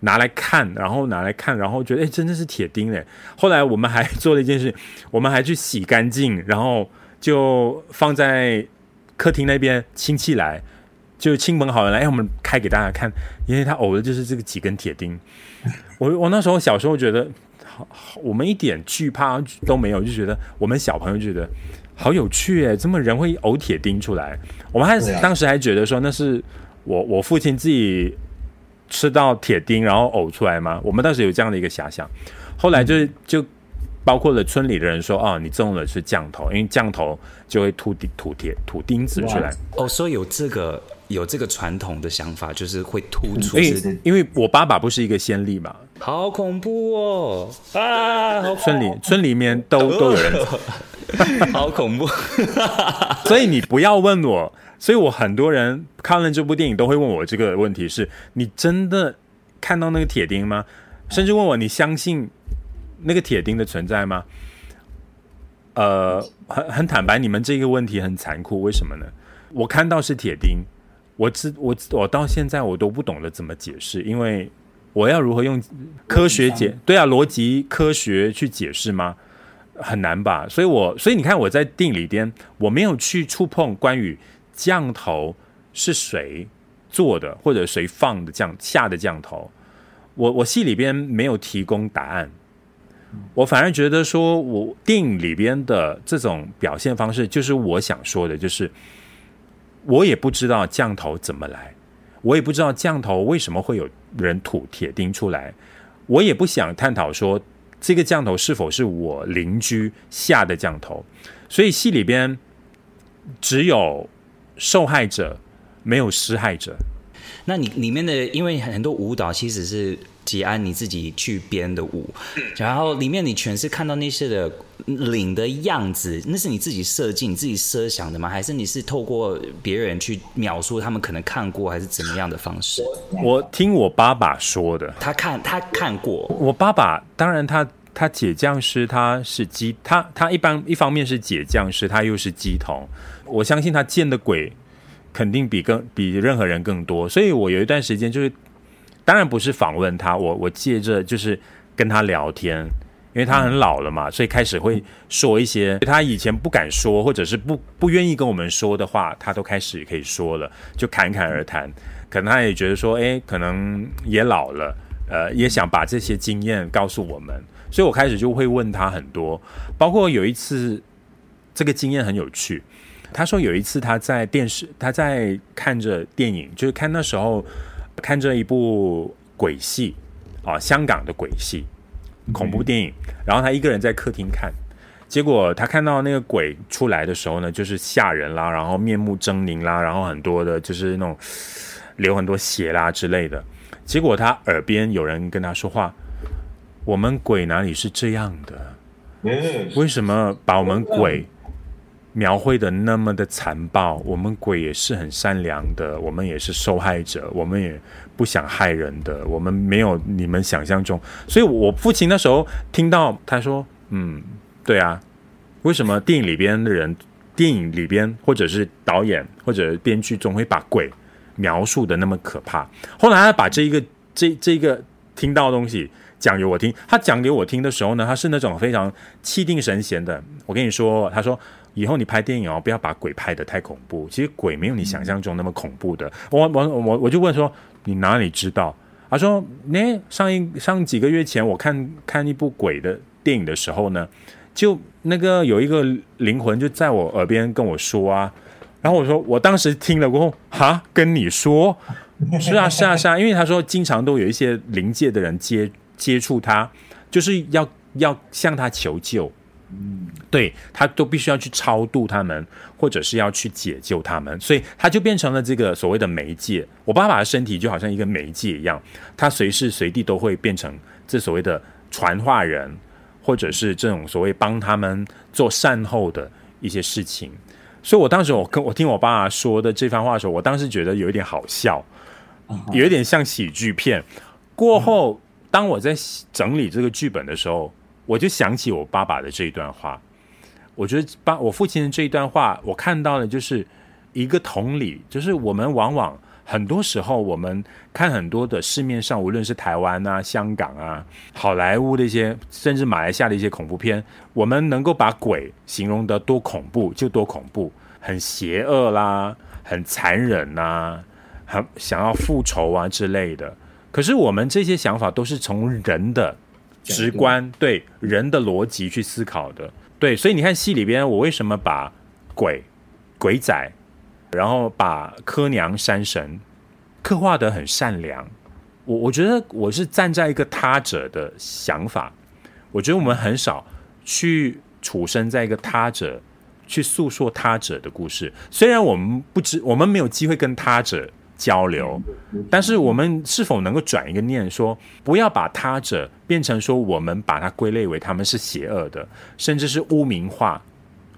拿来看，然后拿来看，然后觉得哎，真的是铁钉嘞。后来我们还做了一件事，我们还去洗干净，然后就放在客厅那边，亲戚来就亲朋好友来，哎，我们开给大家看，因为他呕的就是这个几根铁钉。我我那时候小时候觉得，好，我们一点惧怕都没有，就觉得我们小朋友觉得好有趣哎，怎么人会呕铁钉出来？我们还当时还觉得说那是我我父亲自己。吃到铁钉然后呕出来吗？我们当时有这样的一个遐想，后来就就包括了村里的人说，哦，你中了是降头，因为降头就会吐铁吐钉子出来。哦，所以有这个有这个传统的想法，就是会突出。因为因为我爸爸不是一个先例嘛，好恐怖哦啊！村里村里面都都有人，好恐怖。所以你不要问我。所以我很多人看了这部电影都会问我这个问题：是你真的看到那个铁钉吗？甚至问我你相信那个铁钉的存在吗？呃，很很坦白，你们这个问题很残酷，为什么呢？我看到是铁钉，我知我我到现在我都不懂得怎么解释，因为我要如何用科学解？对啊，逻辑科学去解释吗？很难吧？所以我所以你看我在电影里边我没有去触碰关于。降头是谁做的，或者谁放的降下的降头？我我戏里边没有提供答案，我反而觉得说，我电影里边的这种表现方式，就是我想说的，就是我也不知道降头怎么来，我也不知道降头为什么会有人吐铁钉出来，我也不想探讨说这个降头是否是我邻居下的降头，所以戏里边只有。受害者没有施害者，那你里面的因为很多舞蹈其实是捷安你自己去编的舞，然后里面你全是看到那些的领的样子，那是你自己设计、你自己设想的吗？还是你是透过别人去描述他们可能看过，还是怎么样的方式？我听我爸爸说的，他看他看过。我爸爸当然他他解匠师，他是鸡，他他一般一方面是解匠师，他又是鸡童。我相信他见的鬼肯定比更比任何人更多，所以我有一段时间就是，当然不是访问他，我我借着就是跟他聊天，因为他很老了嘛，所以开始会说一些他以前不敢说或者是不不愿意跟我们说的话，他都开始可以说了，就侃侃而谈。可能他也觉得说，哎，可能也老了，呃，也想把这些经验告诉我们，所以我开始就会问他很多，包括有一次这个经验很有趣。他说有一次他在电视，他在看着电影，就是看那时候看这一部鬼戏啊，香港的鬼戏，恐怖电影。然后他一个人在客厅看，结果他看到那个鬼出来的时候呢，就是吓人啦，然后面目狰狞啦，然后很多的就是那种流很多血啦之类的。结果他耳边有人跟他说话：“我们鬼哪里是这样的？为什么把我们鬼？”描绘的那么的残暴，我们鬼也是很善良的，我们也是受害者，我们也不想害人的，我们没有你们想象中。所以，我父亲那时候听到他说：“嗯，对啊，为什么电影里边的人，电影里边或者是导演或者编剧总会把鬼描述的那么可怕？”后来他把这一个这这个听到的东西讲给我听。他讲给我听的时候呢，他是那种非常气定神闲的。我跟你说，他说以后你拍电影哦，不要把鬼拍得太恐怖。其实鬼没有你想象中那么恐怖的。我我我我就问说，你哪里知道？他说，那上一上几个月前，我看看一部鬼的电影的时候呢，就那个有一个灵魂就在我耳边跟我说啊，然后我说，我当时听了过后，哈，跟你说，是啊是啊是啊，因为他说经常都有一些灵界的人接接触他，就是要要向他求救。嗯，对，他都必须要去超度他们，或者是要去解救他们，所以他就变成了这个所谓的媒介。我爸爸的身体就好像一个媒介一样，他随时随地都会变成这所谓的传话人，或者是这种所谓帮他们做善后的一些事情。所以我当时我跟我听我爸爸说的这番话的时候，我当时觉得有一点好笑，有一点像喜剧片。过后，当我在整理这个剧本的时候。我就想起我爸爸的这一段话，我觉得爸，我父亲的这一段话，我看到的就是一个同理，就是我们往往很多时候，我们看很多的市面上，无论是台湾啊、香港啊、好莱坞的一些，甚至马来西亚的一些恐怖片，我们能够把鬼形容得多恐怖就多恐怖，很邪恶啦，很残忍呐，很想要复仇啊之类的。可是我们这些想法都是从人的。直观对人的逻辑去思考的，对，所以你看戏里边，我为什么把鬼、鬼仔，然后把柯娘、山神刻画得很善良？我我觉得我是站在一个他者的想法，我觉得我们很少去处身在一个他者去诉说他者的故事，虽然我们不知，我们没有机会跟他者。交流，但是我们是否能够转一个念，说不要把他者变成说我们把它归类为他们是邪恶的，甚至是污名化，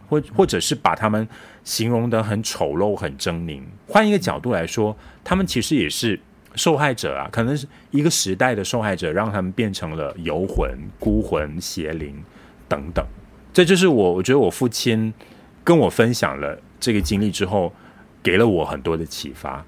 或或者是把他们形容得很丑陋、很狰狞。换一个角度来说，他们其实也是受害者啊，可能是一个时代的受害者，让他们变成了游魂、孤魂、邪灵等等。这就是我，我觉得我父亲跟我分享了这个经历之后，给了我很多的启发。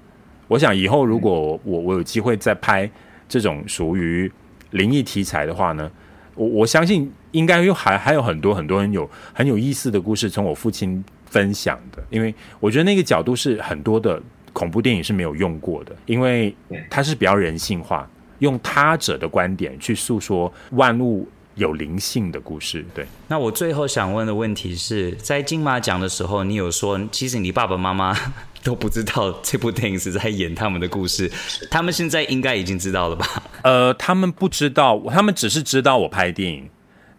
我想以后如果我我有机会再拍这种属于灵异题材的话呢，我我相信应该又还还有很多很多人有很有意思的故事从我父亲分享的，因为我觉得那个角度是很多的恐怖电影是没有用过的，因为它是比较人性化，用他者的观点去诉说万物有灵性的故事。对，那我最后想问的问题是在金马奖的时候，你有说其实你爸爸妈妈。都不知道这部电影是在演他们的故事，他们现在应该已经知道了吧？呃，他们不知道，他们只是知道我拍电影，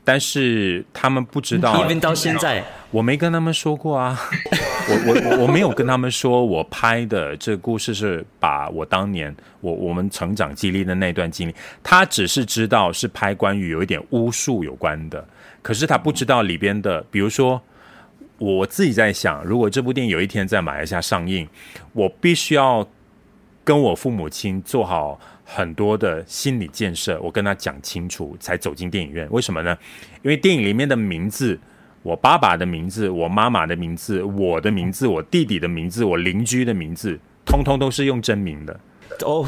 但是他们不知道，因为到现在我没跟他们说过啊，我我我没有跟他们说我拍的这个故事是把我当年我我们成长经历的那段经历，他只是知道是拍关于有一点巫术有关的，可是他不知道里边的，比如说。我自己在想，如果这部电影有一天在马来西亚上映，我必须要跟我父母亲做好很多的心理建设，我跟他讲清楚才走进电影院。为什么呢？因为电影里面的名字，我爸爸的名字、我妈妈的名字、我的名字、我弟弟的名字、我邻居的名字，通通都是用真名的。哦，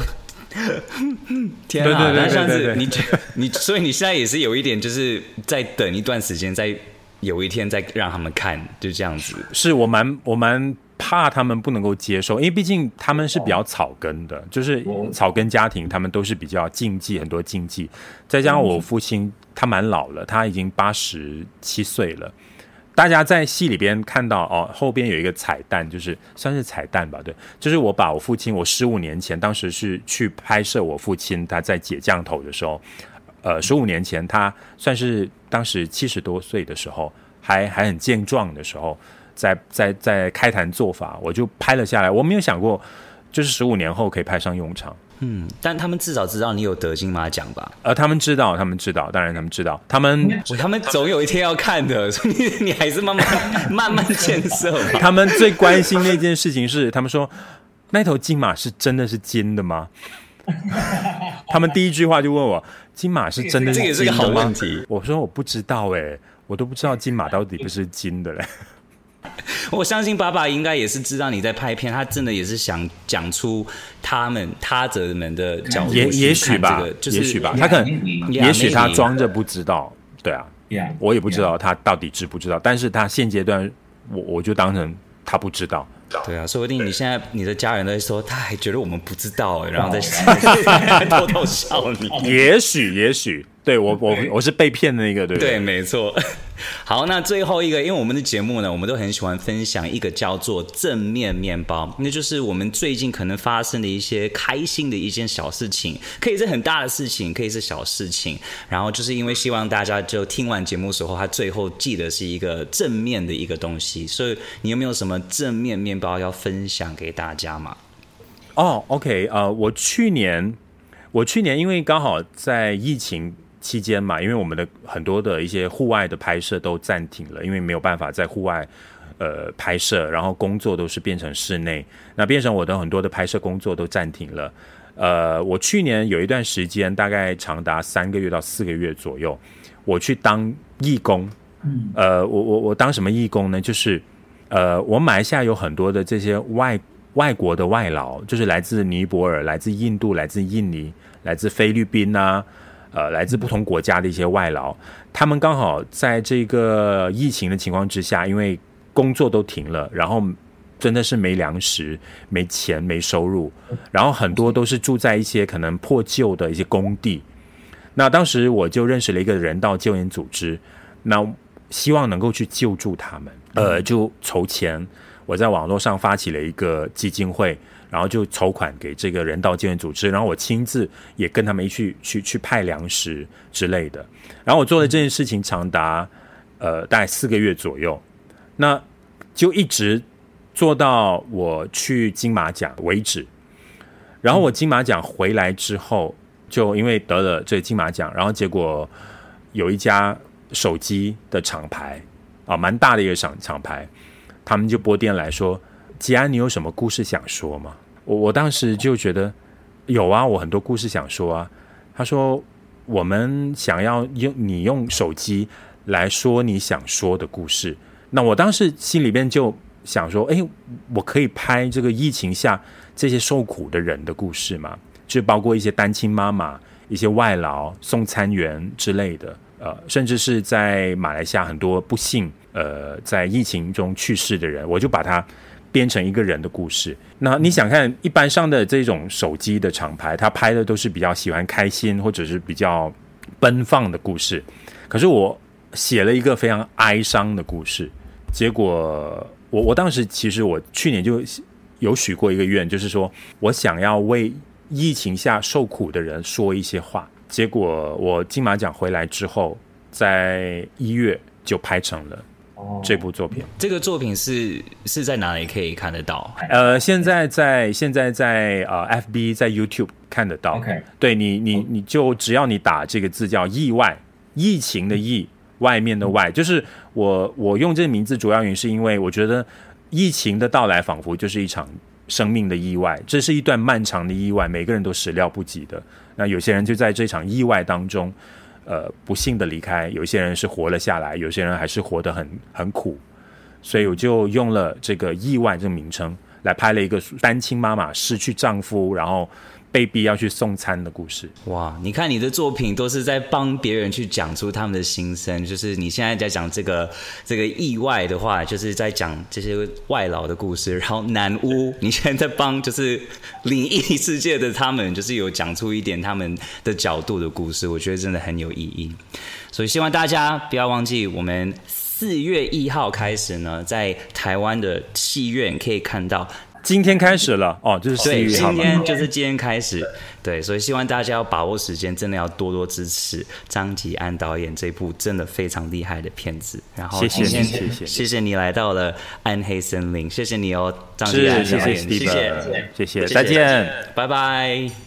天啊！那这样子，你你所以你现在也是有一点，就是在等一段时间在。有一天再让他们看，就这样子。是我蛮我蛮怕他们不能够接受，因为毕竟他们是比较草根的，就是草根家庭，他们都是比较禁忌，很多禁忌。再加上我父亲他蛮老了，他已经八十七岁了。大家在戏里边看到哦，后边有一个彩蛋，就是算是彩蛋吧，对，就是我把我父亲，我十五年前当时是去拍摄我父亲他在解降头的时候。呃，十五年前，他算是当时七十多岁的时候，还还很健壮的时候，在在在开坛做法，我就拍了下来。我没有想过，就是十五年后可以派上用场。嗯，但他们至少知道你有得金马奖吧？呃，他们知道，他们知道，当然他们知道，他们他们总有一天要看的，所以你你还是慢慢 慢慢建设。他们最关心的一件事情是，他们说那头金马是真的是金的吗？他们第一句话就问我：“金马是真的是金的吗？”这个也是个好问题。我说：“我不知道哎，我都不知道金马到底不是金的嘞。” 我相信爸爸应该也是知道你在拍片，他真的也是想讲出他们他者们的角也也许吧，就是、也许吧，他可能也许他装着不知道，对啊，yeah, 我也不知道他到底知不知道.但是他现阶段，我我就当成他不知道。对啊，说不定你现在你的家人在说，他还觉得我们不知道，然后在 偷偷笑你。也许，也许。对我我我是被骗的那个，对？对，没错。好，那最后一个，因为我们的节目呢，我们都很喜欢分享一个叫做正面面包，那就是我们最近可能发生的一些开心的一件小事情，可以是很大的事情，可以是小事情。然后就是因为希望大家就听完节目时候，他最后记得是一个正面的一个东西。所以你有没有什么正面面包要分享给大家吗？哦，OK，呃，我去年我去年因为刚好在疫情。期间嘛，因为我们的很多的一些户外的拍摄都暂停了，因为没有办法在户外呃拍摄，然后工作都是变成室内，那变成我的很多的拍摄工作都暂停了。呃，我去年有一段时间，大概长达三个月到四个月左右，我去当义工。嗯，呃，我我我当什么义工呢？就是呃，我马来西亚有很多的这些外外国的外劳，就是来自尼泊尔、来自印度、来自印尼、来自菲律宾啊。呃，来自不同国家的一些外劳，他们刚好在这个疫情的情况之下，因为工作都停了，然后真的是没粮食、没钱、没收入，然后很多都是住在一些可能破旧的一些工地。那当时我就认识了一个人道救援组织，那希望能够去救助他们，呃，就筹钱，我在网络上发起了一个基金会。然后就筹款给这个人道救援组织，然后我亲自也跟他们一起去去去派粮食之类的。然后我做了这件事情长达呃大概四个月左右，那就一直做到我去金马奖为止。然后我金马奖回来之后，就因为得了这个金马奖，然后结果有一家手机的厂牌啊，蛮大的一个厂厂牌，他们就拨电来说。吉安，你有什么故事想说吗？我我当时就觉得有啊，我很多故事想说啊。他说，我们想要用你用手机来说你想说的故事。那我当时心里边就想说，哎，我可以拍这个疫情下这些受苦的人的故事吗？就包括一些单亲妈妈、一些外劳、送餐员之类的，呃，甚至是在马来西亚很多不幸呃在疫情中去世的人，我就把它。编成一个人的故事。那你想看一般上的这种手机的厂牌，他拍的都是比较喜欢开心或者是比较奔放的故事。可是我写了一个非常哀伤的故事。结果我我当时其实我去年就有许过一个愿，就是说我想要为疫情下受苦的人说一些话。结果我金马奖回来之后，在一月就拍成了。这部作品，这个作品是是在哪里可以看得到？呃，现在在现在在呃，FB 在 YouTube 看得到。OK，对你你你就只要你打这个字叫“意外”，疫情的“疫”，外面的“外”，就是我我用这个名字主要原因是因为我觉得疫情的到来仿佛就是一场生命的意外，这是一段漫长的意外，每个人都始料不及的。那有些人就在这场意外当中。呃，不幸的离开，有些人是活了下来，有些人还是活得很很苦，所以我就用了这个“意外”这个名称来拍了一个单亲妈妈失去丈夫，然后被逼要去送餐的故事。哇，你看你的作品都是在帮别人去讲出他们的心声，就是你现在在讲这个这个意外的话，就是在讲这些外劳的故事，然后南屋，你现在在帮就是灵异世界的他们，就是有讲出一点他们的角度的故事，我觉得真的很有意义。所以希望大家不要忘记，我们四月一号开始呢，在台湾的戏院可以看到。今天开始了哦，就是四月号。今天就是今天开始，对，所以希望大家要把握时间，真的要多多支持张吉安导演这部真的非常厉害的片子。然后谢谢谢谢，谢谢你来到了暗黑森林，谢谢你哦，张吉安导谢谢谢，谢谢，再见，拜拜。